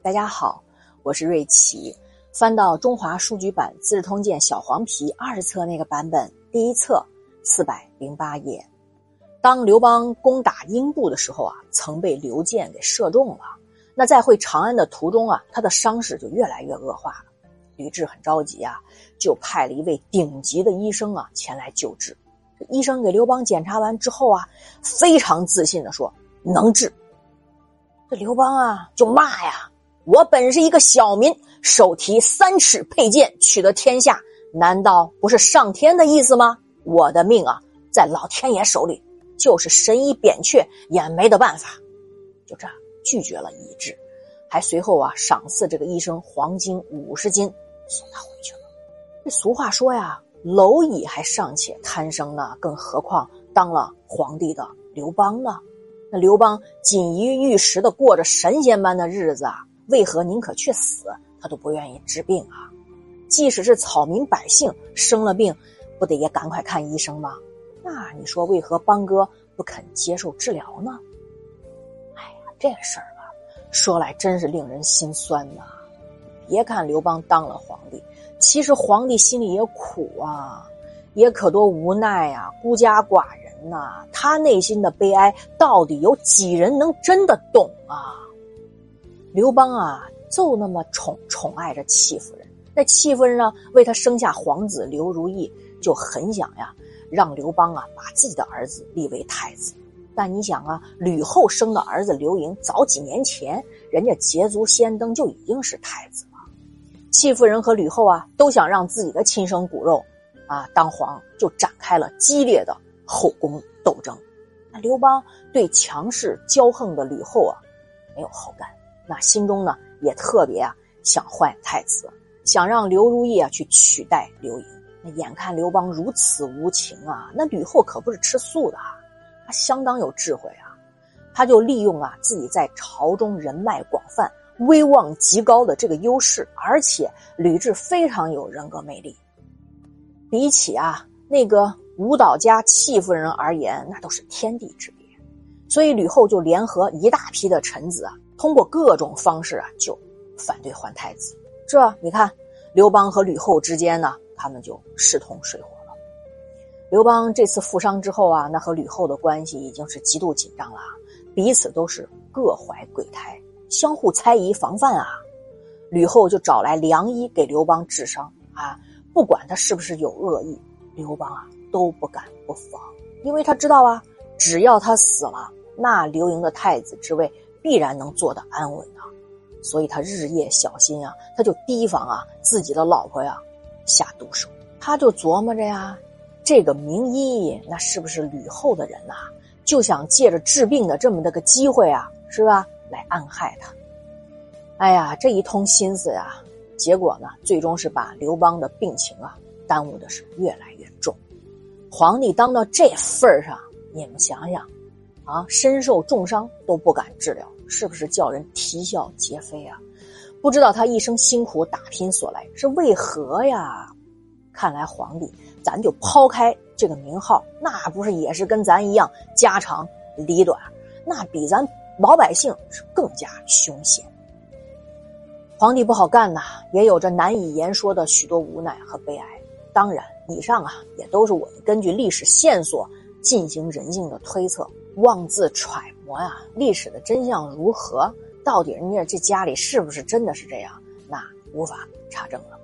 大家好，我是瑞奇。翻到中华书局版《资治通鉴》小黄皮二册那个版本，第一册四百零八页。当刘邦攻打英布的时候啊，曾被刘建给射中了。那在回长安的途中啊，他的伤势就越来越恶化了。吕雉很着急啊，就派了一位顶级的医生啊前来救治。医生给刘邦检查完之后啊，非常自信的说能治。这刘邦啊就骂呀：“我本是一个小民，手提三尺佩剑取得天下，难道不是上天的意思吗？我的命啊在老天爷手里，就是神医扁鹊也没得办法。”就这样拒绝了医治，还随后啊赏赐这个医生黄金五十斤，送他回去了。这俗话说呀，蝼蚁还尚且贪生呢，更何况当了皇帝的刘邦呢？那刘邦锦衣玉食的过着神仙般的日子啊，为何宁可去死，他都不愿意治病啊？即使是草民百姓生了病，不得也赶快看医生吗？那你说为何邦哥不肯接受治疗呢？哎呀，这事儿吧，说来真是令人心酸呐。别看刘邦当了皇帝，其实皇帝心里也苦啊，也可多无奈呀，孤家寡人。呐他内心的悲哀，到底有几人能真的懂啊？刘邦啊，就那么宠宠爱着戚夫人。那戚夫人呢，为他生下皇子刘如意，就很想呀，让刘邦啊把自己的儿子立为太子。但你想啊，吕后生的儿子刘盈，早几年前人家捷足先登就已经是太子了。戚夫人和吕后啊，都想让自己的亲生骨肉啊当皇，就展开了激烈的。后宫斗争，那刘邦对强势骄横的吕后啊没有好感，那心中呢也特别啊想换太子，想让刘如意啊去取代刘盈。那眼看刘邦如此无情啊，那吕后可不是吃素的啊，她相当有智慧啊，他就利用啊自己在朝中人脉广泛、威望极高的这个优势，而且吕雉非常有人格魅力，比起啊那个。舞蹈家戚夫人而言，那都是天地之别，所以吕后就联合一大批的臣子啊，通过各种方式啊，就反对换太子。这你看，刘邦和吕后之间呢，他们就势同水火了。刘邦这次负伤之后啊，那和吕后的关系已经是极度紧张了，彼此都是各怀鬼胎，相互猜疑防范啊。吕后就找来良医给刘邦治伤啊，不管他是不是有恶意，刘邦啊。都不敢不防，因为他知道啊，只要他死了，那刘盈的太子之位必然能做得安稳啊，所以他日夜小心啊，他就提防啊自己的老婆呀下毒手，他就琢磨着呀，这个名医那是不是吕后的人呐？就想借着治病的这么的个机会啊，是吧？来暗害他。哎呀，这一通心思呀，结果呢，最终是把刘邦的病情啊耽误的是越来越重。皇帝当到这份儿上，你们想想，啊，身受重伤都不敢治疗，是不是叫人啼笑皆非啊？不知道他一生辛苦打拼所来是为何呀？看来皇帝，咱就抛开这个名号，那不是也是跟咱一样家长里短，那比咱老百姓是更加凶险。皇帝不好干呐，也有着难以言说的许多无奈和悲哀。当然。以上啊，也都是我们根据历史线索进行人性的推测，妄自揣摩呀。历史的真相如何？到底人家这家里是不是真的是这样？那无法查证了。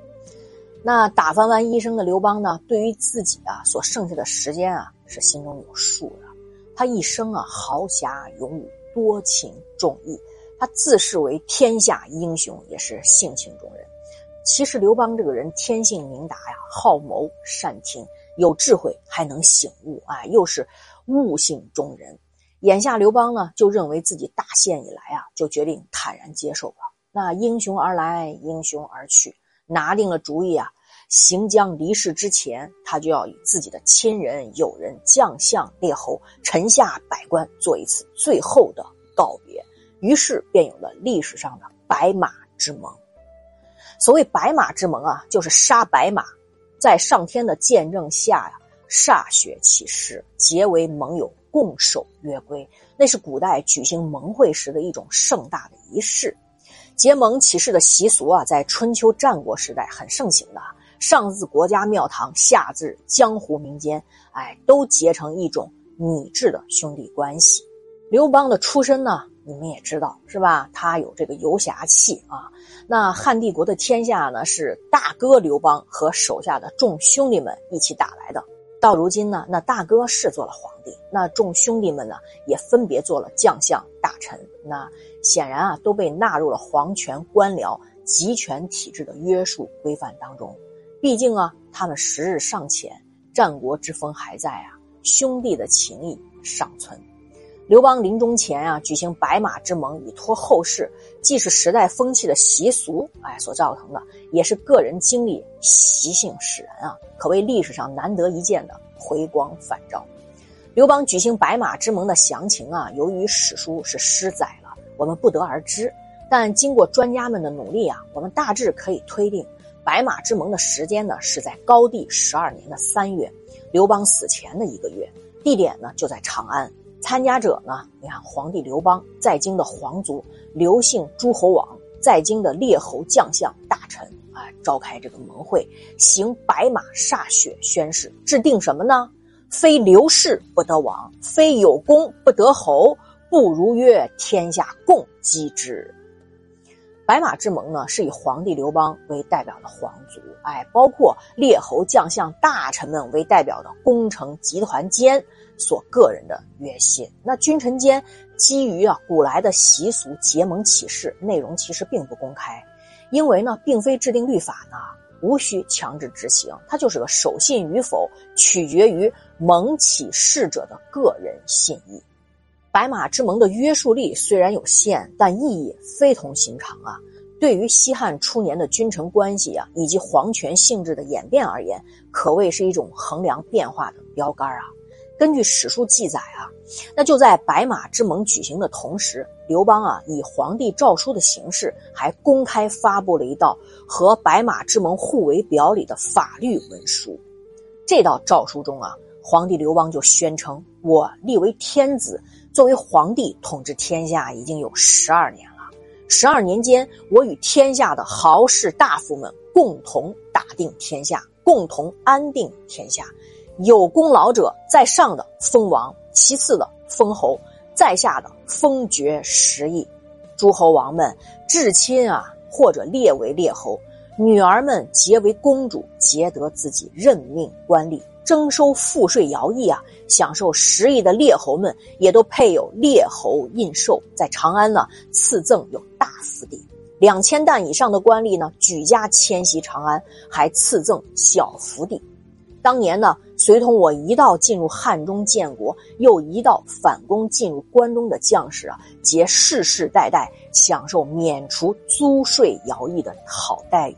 那打发完医生的刘邦呢？对于自己啊所剩下的时间啊，是心中有数的。他一生啊豪侠勇武，多情重义，他自视为天下英雄，也是性情中人。其实刘邦这个人天性明达呀，好谋善听，有智慧，还能醒悟啊，又是悟性中人。眼下刘邦呢，就认为自己大限已来啊，就决定坦然接受了。那英雄而来，英雄而去，拿定了主意啊，行将离世之前，他就要与自己的亲人、友人、将相、列侯、臣下百官做一次最后的告别。于是便有了历史上的白马之盟。所谓白马之盟啊，就是杀白马，在上天的见证下呀，歃血起誓，结为盟友，共守约规。那是古代举行盟会时的一种盛大的仪式。结盟起誓的习俗啊，在春秋战国时代很盛行的，上自国家庙堂，下至江湖民间，哎，都结成一种拟制的兄弟关系。刘邦的出身呢，你们也知道是吧？他有这个游侠气啊。那汉帝国的天下呢，是大哥刘邦和手下的众兄弟们一起打来的。到如今呢，那大哥是做了皇帝，那众兄弟们呢，也分别做了将相、大臣。那显然啊，都被纳入了皇权、官僚、集权体制的约束规范当中。毕竟啊，他们时日尚浅，战国之风还在啊，兄弟的情谊尚存。刘邦临终前啊，举行白马之盟以托后世，既是时代风气的习俗，哎，所造成的，也是个人经历习性使然啊，可谓历史上难得一见的回光返照。刘邦举行白马之盟的详情啊，由于史书是失载了，我们不得而知。但经过专家们的努力啊，我们大致可以推定，白马之盟的时间呢是在高帝十二年的三月，刘邦死前的一个月，地点呢就在长安。参加者呢？你看，皇帝刘邦在京的皇族、刘姓诸侯王，在京的列侯将相、大臣啊，召开这个盟会，行白马歃血宣誓，制定什么呢？非刘氏不得王，非有功不得侯，不如曰天下共击之。白马之盟呢，是以皇帝刘邦为代表的皇族，哎，包括列侯将相、大臣们为代表的功臣集团间。所个人的约信，那君臣间基于啊古来的习俗结盟起事，内容其实并不公开，因为呢并非制定律法呢，无需强制执行，它就是个守信与否取决于盟起事者的个人信义。白马之盟的约束力虽然有限，但意义非同寻常啊！对于西汉初年的君臣关系啊以及皇权性质的演变而言，可谓是一种衡量变化的标杆啊。根据史书记载啊，那就在白马之盟举行的同时，刘邦啊以皇帝诏书的形式，还公开发布了一道和白马之盟互为表里的法律文书。这道诏书中啊，皇帝刘邦就宣称：“我立为天子，作为皇帝统治天下已经有十二年了。十二年间，我与天下的豪士大夫们共同打定天下，共同安定天下。”有功劳者，在上的封王，其次的封侯，在下的封爵十邑。诸侯王们至亲啊，或者列为列侯，女儿们结为公主，结得自己任命官吏，征收赋税徭役啊，享受十邑的列侯们也都配有列侯印绶。在长安呢，赐赠有大府邸，两千担以上的官吏呢，举家迁徙长安，还赐赠小府邸。当年呢，随同我一道进入汉中建国，又一道反攻进入关中的将士啊，皆世世代代享受免除租税徭役的好待遇。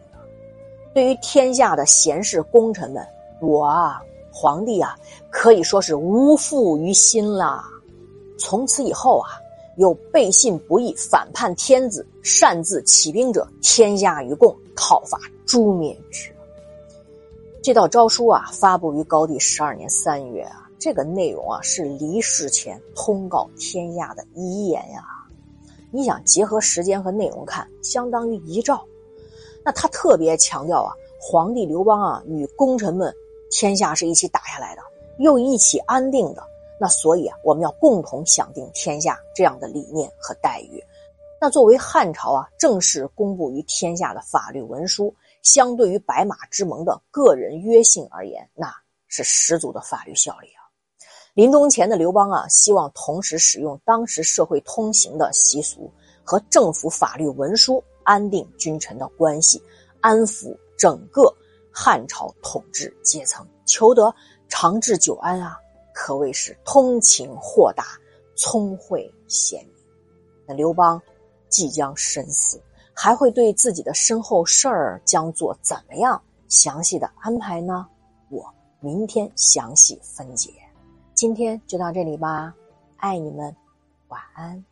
对于天下的贤士功臣们，我啊，皇帝啊，可以说是无负于心了。从此以后啊，有背信不义、反叛天子、擅自起兵者，天下与共，讨伐诛灭之。这道诏书啊，发布于高帝十二年三月啊。这个内容啊，是离世前通告天下的遗言呀。你想结合时间和内容看，相当于遗诏。那他特别强调啊，皇帝刘邦啊，与功臣们，天下是一起打下来的，又一起安定的。那所以啊，我们要共同享定天下这样的理念和待遇。那作为汉朝啊，正式公布于天下的法律文书。相对于白马之盟的个人约信而言，那是十足的法律效力啊！临终前的刘邦啊，希望同时使用当时社会通行的习俗和政府法律文书，安定君臣的关系，安抚整个汉朝统治阶层，求得长治久安啊！可谓是通情豁达，聪慧贤明。那刘邦即将身死。还会对自己的身后事儿将做怎么样详细的安排呢？我明天详细分解。今天就到这里吧，爱你们，晚安。